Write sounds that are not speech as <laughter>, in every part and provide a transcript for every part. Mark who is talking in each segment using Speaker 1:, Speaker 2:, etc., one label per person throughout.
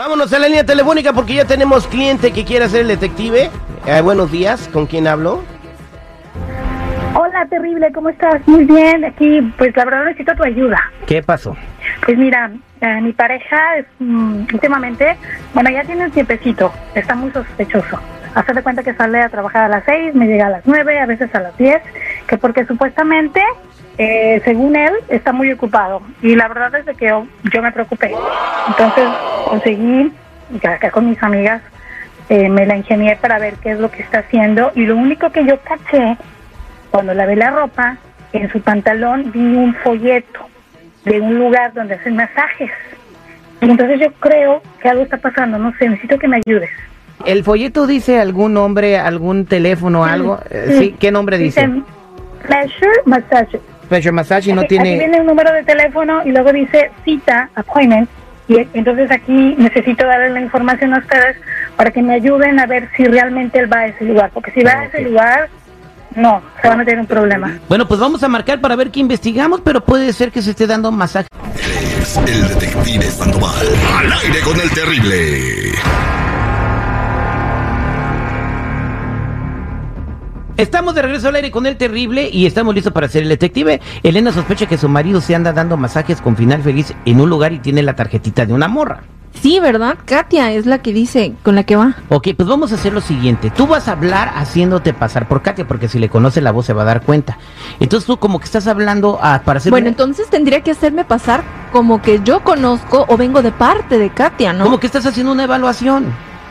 Speaker 1: Vámonos a la línea telefónica porque ya tenemos cliente que quiere ser el detective. Eh, buenos días, ¿con quién hablo?
Speaker 2: Hola, terrible, ¿cómo estás? Muy bien, aquí, pues la verdad necesito tu ayuda.
Speaker 1: ¿Qué pasó?
Speaker 2: Pues mira, eh, mi pareja es, mm, últimamente, bueno, ya tiene un tiempecito, está muy sospechoso. Hacer de cuenta que sale a trabajar a las seis, me llega a las nueve, a veces a las diez, que porque supuestamente, eh, según él, está muy ocupado. Y la verdad es de que yo, yo me preocupé. Entonces conseguí, acá con mis amigas, eh, me la ingenié para ver qué es lo que está haciendo. Y lo único que yo caché, cuando lavé la ropa, en su pantalón vi un folleto de un lugar donde hacen masajes. Y entonces yo creo que algo está pasando, no sé, necesito que me ayudes.
Speaker 1: ¿El folleto dice algún nombre, algún teléfono, algo? Eh, sí, ¿qué nombre dice?
Speaker 2: Pleasure Massage.
Speaker 1: Pleasure Massage y no
Speaker 2: Aquí- Aquí
Speaker 1: tiene...
Speaker 2: viene un número de teléfono y luego dice cita, appointment. Y entonces aquí necesito darle la información a ustedes para que me ayuden a ver si realmente él va a ese lugar. Porque si va a ese lugar, no, se va a meter un problema.
Speaker 1: Bueno, pues vamos a marcar para ver qué investigamos, pero puede ser que se esté dando masaje.
Speaker 3: Es el detective Sandoval. Al aire con el terrible.
Speaker 1: Estamos de regreso al aire con el terrible y estamos listos para ser el detective. Elena sospecha que su marido se anda dando masajes con final feliz en un lugar y tiene la tarjetita de una morra.
Speaker 4: Sí, ¿verdad? Katia es la que dice con la que va.
Speaker 1: Ok, pues vamos a hacer lo siguiente. Tú vas a hablar haciéndote pasar por Katia, porque si le conoce la voz se va a dar cuenta. Entonces tú como que estás hablando a, para hacer...
Speaker 4: Bueno,
Speaker 1: una-
Speaker 4: entonces tendría que hacerme pasar como que yo conozco o vengo de parte de Katia, ¿no?
Speaker 1: Como que estás haciendo una evaluación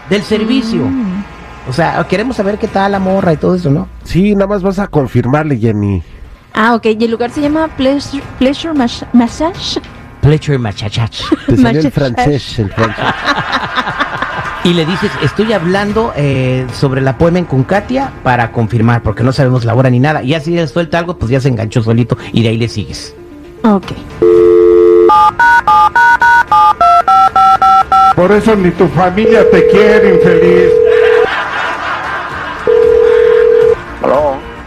Speaker 1: del servicio.
Speaker 4: Mm.
Speaker 1: O sea, queremos saber qué tal la morra y todo eso, ¿no?
Speaker 5: Sí, nada más vas a confirmarle, Jenny.
Speaker 4: Ah, ok. Y el lugar se llama Pleasure, pleasure Mas- Massage.
Speaker 1: Pleasure machachach.
Speaker 5: Te salió el francés, el francés. <laughs>
Speaker 1: Y le dices, estoy hablando eh, sobre la poemen con Katia para confirmar, porque no sabemos la hora ni nada. Y así él suelta algo, pues ya se enganchó solito y de ahí le sigues.
Speaker 4: Ok.
Speaker 6: Por eso ni tu familia te quiere, infeliz.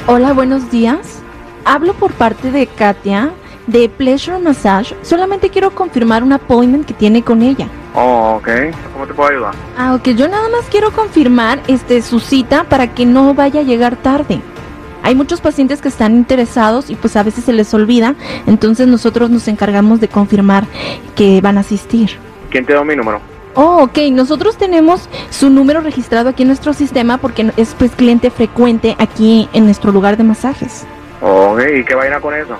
Speaker 4: Hola, buenos días. Hablo por parte de Katia de Pleasure Massage. Solamente quiero confirmar un appointment que tiene con ella.
Speaker 7: Oh, ok. ¿Cómo te puedo ayudar?
Speaker 4: Ah, ok. Yo nada más quiero confirmar este su cita para que no vaya a llegar tarde. Hay muchos pacientes que están interesados y pues a veces se les olvida, entonces nosotros nos encargamos de confirmar que van a asistir.
Speaker 7: ¿Quién te dio mi número?
Speaker 4: Oh, ok. Nosotros tenemos su número registrado aquí en nuestro sistema porque es pues cliente frecuente aquí en nuestro lugar de masajes.
Speaker 7: Ok, ¿y qué vaina con eso?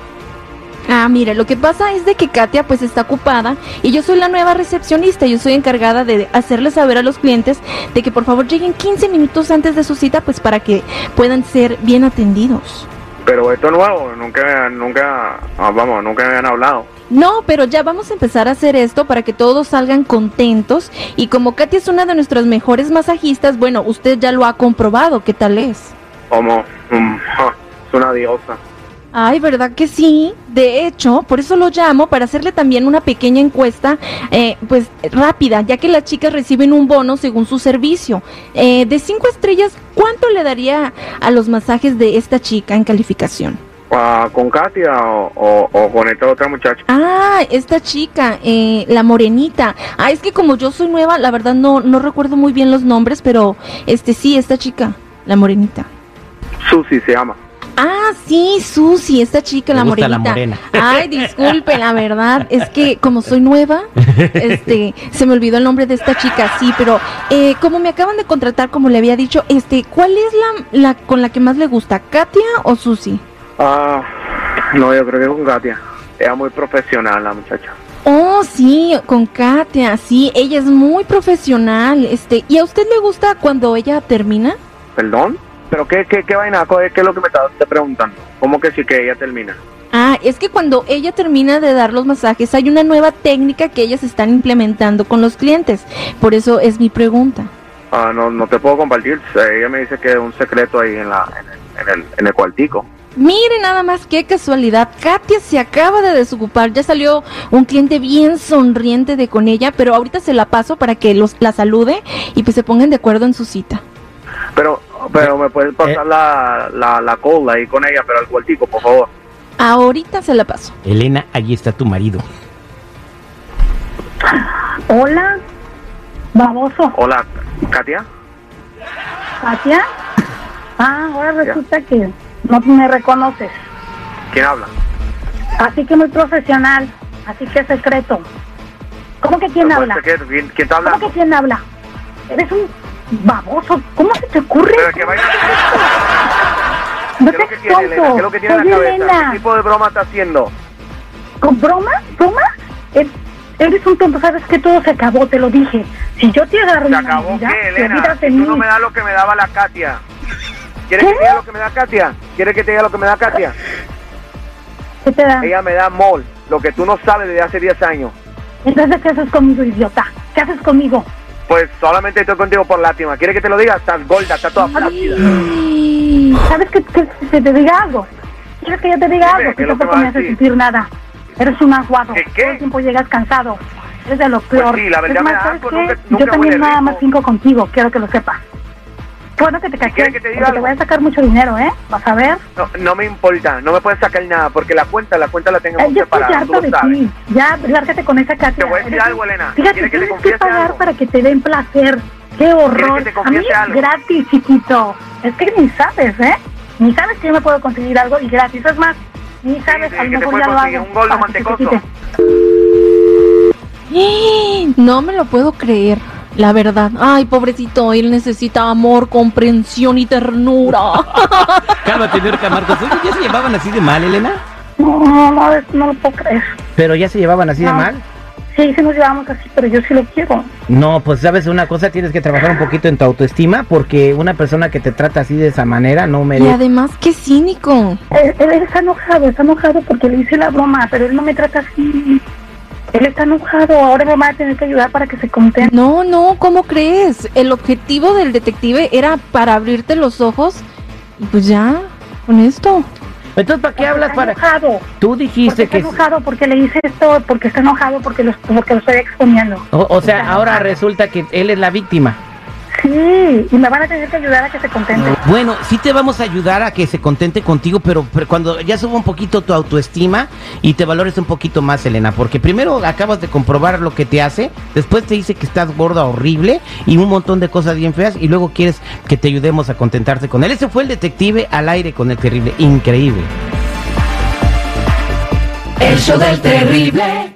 Speaker 4: Ah, mira, lo que pasa es de que Katia pues está ocupada y yo soy la nueva recepcionista. Yo soy encargada de hacerle saber a los clientes de que por favor lleguen 15 minutos antes de su cita pues para que puedan ser bien atendidos.
Speaker 7: Pero esto es nuevo, nunca, nunca, ah, vamos, nunca me habían hablado.
Speaker 4: No, pero ya vamos a empezar a hacer esto para que todos salgan contentos y como Katia es una de nuestras mejores masajistas, bueno, usted ya lo ha comprobado, ¿qué tal es?
Speaker 7: Como, mm, es una diosa.
Speaker 4: Ay, ¿verdad que sí? De hecho, por eso lo llamo, para hacerle también una pequeña encuesta, eh, pues rápida, ya que las chicas reciben un bono según su servicio. Eh, de cinco estrellas, ¿cuánto le daría a los masajes de esta chica en calificación?
Speaker 7: Ah, ¿Con Katia o, o- o con esta otra muchacha?
Speaker 4: Ah, esta chica, eh, la morenita. Ah, es que como yo soy nueva, la verdad no, no recuerdo muy bien los nombres, pero este sí, esta chica, la morenita.
Speaker 7: Susi se llama.
Speaker 4: Ah, sí, Susi, esta chica,
Speaker 1: Me
Speaker 4: la
Speaker 1: gusta la
Speaker 4: morenita.
Speaker 1: morena.
Speaker 4: Ay, disculpe, la verdad, es que como soy nueva, este, se me olvidó el nombre de esta chica, sí, pero eh, como me acaban de contratar, como le había dicho, este, ¿cuál es la, la con la que más le gusta, Katia o Susi?
Speaker 7: Ah, no, yo creo que con Katia. Ella es muy profesional, la muchacha.
Speaker 4: Oh, sí, con Katia, sí, ella es muy profesional, este, ¿y a usted le gusta cuando ella termina?
Speaker 7: ¿Perdón? ¿Pero qué, qué, qué vaina? ¿Qué es lo que me estás te preguntando? ¿Cómo que sí que ella termina?
Speaker 4: Ah, es que cuando ella termina de dar los masajes hay una nueva técnica que ellas están implementando con los clientes. Por eso es mi pregunta.
Speaker 7: Ah, no, no te puedo compartir. Ella me dice que es un secreto ahí en, la, en, el, en, el, en el cuartico.
Speaker 4: Mire nada más qué casualidad. Katia se acaba de desocupar. Ya salió un cliente bien sonriente de con ella, pero ahorita se la paso para que los, la salude y pues se pongan de acuerdo en su cita.
Speaker 7: Pero, pero me puedes pasar la, la, la cola ahí con ella, pero al cuartico, por favor.
Speaker 4: Ahorita se la paso.
Speaker 1: Elena, allí está tu marido.
Speaker 2: Hola, Baboso.
Speaker 7: Hola, Katia.
Speaker 2: ¿Katia? Ah, ahora resulta que no me reconoces.
Speaker 7: ¿Quién habla?
Speaker 2: Así que muy profesional. Así que secreto. ¿Cómo que quién
Speaker 7: ¿Cuál
Speaker 2: habla?
Speaker 7: secreto? ¿Quién, quién está
Speaker 2: ¿Cómo que quién habla? Eres un baboso. ¿Cómo se te ocurre?
Speaker 7: Pero que vaya.
Speaker 2: No
Speaker 7: ¿Qué es lo que
Speaker 2: te?
Speaker 7: ¿Qué es lo que tiene en
Speaker 2: Soy
Speaker 7: la cabeza?
Speaker 2: Elena.
Speaker 7: ¿Qué tipo de broma está haciendo?
Speaker 2: ¿Con broma? ¿Broma? Eres un tonto, sabes que todo se acabó, te lo dije. Si yo te agarro
Speaker 7: ¿Se acabó qué, Elena? Tú no me das lo que me daba la Katia. ¿Quieres
Speaker 2: ¿Qué?
Speaker 7: que te lo que me da Katia? ¿Quieres que te diga lo que me da Katia?
Speaker 2: ¿Qué te da?
Speaker 7: Ella me da mol, lo que tú no sabes desde hace 10 años.
Speaker 2: Entonces, ¿qué haces conmigo, idiota? ¿Qué haces conmigo?
Speaker 7: Pues solamente estoy contigo por lástima. ¿Quieres que te lo diga? Estás gorda, estás toda flácida.
Speaker 4: Ay.
Speaker 2: ¿Sabes que, que, que te diga algo? ¿Quieres que yo te diga
Speaker 7: Dime,
Speaker 2: algo?
Speaker 7: ¿qué
Speaker 2: Que tampoco
Speaker 7: me
Speaker 2: hace sentir nada. Eres un aguado.
Speaker 7: ¿Qué, qué?
Speaker 2: Todo el tiempo llegas cansado. Eres de lo peor.
Speaker 7: sí, la verdad
Speaker 2: es
Speaker 7: me da
Speaker 2: yo también nada
Speaker 7: rico.
Speaker 2: más cinco contigo, quiero que lo sepas. Qué bueno que te caché,
Speaker 7: que te diga
Speaker 2: te voy a sacar mucho dinero, ¿eh? Vas a ver.
Speaker 7: No, no me importa, no me puedes sacar nada, porque la cuenta, la cuenta la
Speaker 2: Eh, yo estoy
Speaker 7: separada, tú lo
Speaker 2: de
Speaker 7: sabes.
Speaker 2: ti. Ya, lárgate con esa Katia.
Speaker 7: Te voy a decir algo, Elena.
Speaker 2: Fíjate,
Speaker 7: ¿Quieres que te
Speaker 2: tienes que
Speaker 7: confiese
Speaker 2: pagar
Speaker 7: algo?
Speaker 2: para que te den placer. Qué horror.
Speaker 7: que te
Speaker 2: a mí es
Speaker 7: algo?
Speaker 2: gratis, chiquito. Es que ni sabes, ¿eh? Ni sabes que yo me puedo conseguir algo y gratis. Es más, ni sabes,
Speaker 7: sí,
Speaker 2: a lo
Speaker 7: que te
Speaker 2: mejor ya lo hago.
Speaker 7: un
Speaker 2: que te
Speaker 7: mantecoso. <gasps>
Speaker 4: No me lo puedo creer, la verdad. Ay, pobrecito, él necesita amor, comprensión y ternura.
Speaker 1: Cálmate, Niurka Marcos. ¿ya se llevaban así de mal, Elena?
Speaker 2: No, no, no, no lo puedo creer.
Speaker 1: ¿Pero ya se llevaban así de mal?
Speaker 2: Sí, sí nos llevamos así, pero yo sí lo quiero.
Speaker 1: No, pues sabes una cosa, tienes que trabajar un poquito en tu autoestima porque una persona que te trata así de esa manera no
Speaker 4: y
Speaker 1: merece.
Speaker 4: además, qué cínico.
Speaker 2: Él, él está enojado, está enojado porque le hice la broma, pero él no me trata así. Él está enojado, ahora me va a tener que ayudar para que se contente.
Speaker 4: No, no, ¿cómo crees? El objetivo del detective era para abrirte los ojos y pues ya, con esto.
Speaker 1: Entonces, ¿para qué hablas
Speaker 2: está
Speaker 1: para...?
Speaker 2: enojado.
Speaker 1: Tú
Speaker 2: Porque
Speaker 1: dijiste
Speaker 2: está
Speaker 1: que...
Speaker 2: enojado porque le hice esto, porque está enojado porque lo, porque lo estoy exponiendo.
Speaker 1: O, o sea,
Speaker 2: Está
Speaker 1: ahora
Speaker 2: enojado.
Speaker 1: resulta que él es la víctima.
Speaker 2: Sí, y me van a tener que ayudar a que se contente.
Speaker 1: Bueno, sí te vamos a ayudar a que se contente contigo, pero, pero cuando ya suba un poquito tu autoestima y te valores un poquito más, Elena, porque primero acabas de comprobar lo que te hace, después te dice que estás gorda, horrible y un montón de cosas bien feas y luego quieres que te ayudemos a contentarte con él. Ese fue el detective al aire con el terrible, increíble.
Speaker 8: El show del terrible.